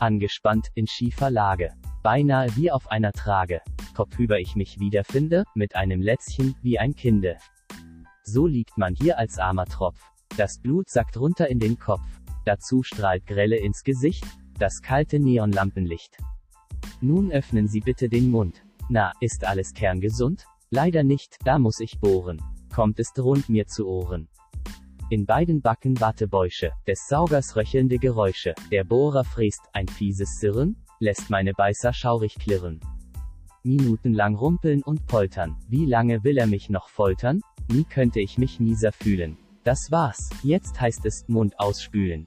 Angespannt, in schiefer Lage. Beinahe wie auf einer Trage. Kopfüber ich mich wiederfinde, mit einem Lätzchen, wie ein Kinde. So liegt man hier als armer Tropf. Das Blut sackt runter in den Kopf. Dazu strahlt grelle ins Gesicht, das kalte Neonlampenlicht. Nun öffnen Sie bitte den Mund. Na, ist alles kerngesund? Leider nicht, da muss ich bohren. Kommt es rund mir zu Ohren. In beiden Backen Wattebäusche, des Saugers röchelnde Geräusche, der Bohrer fräst, ein fieses Sirren, lässt meine Beißer schaurig klirren. Minutenlang rumpeln und poltern, wie lange will er mich noch foltern? Nie könnte ich mich mieser fühlen. Das war's, jetzt heißt es, Mund ausspülen.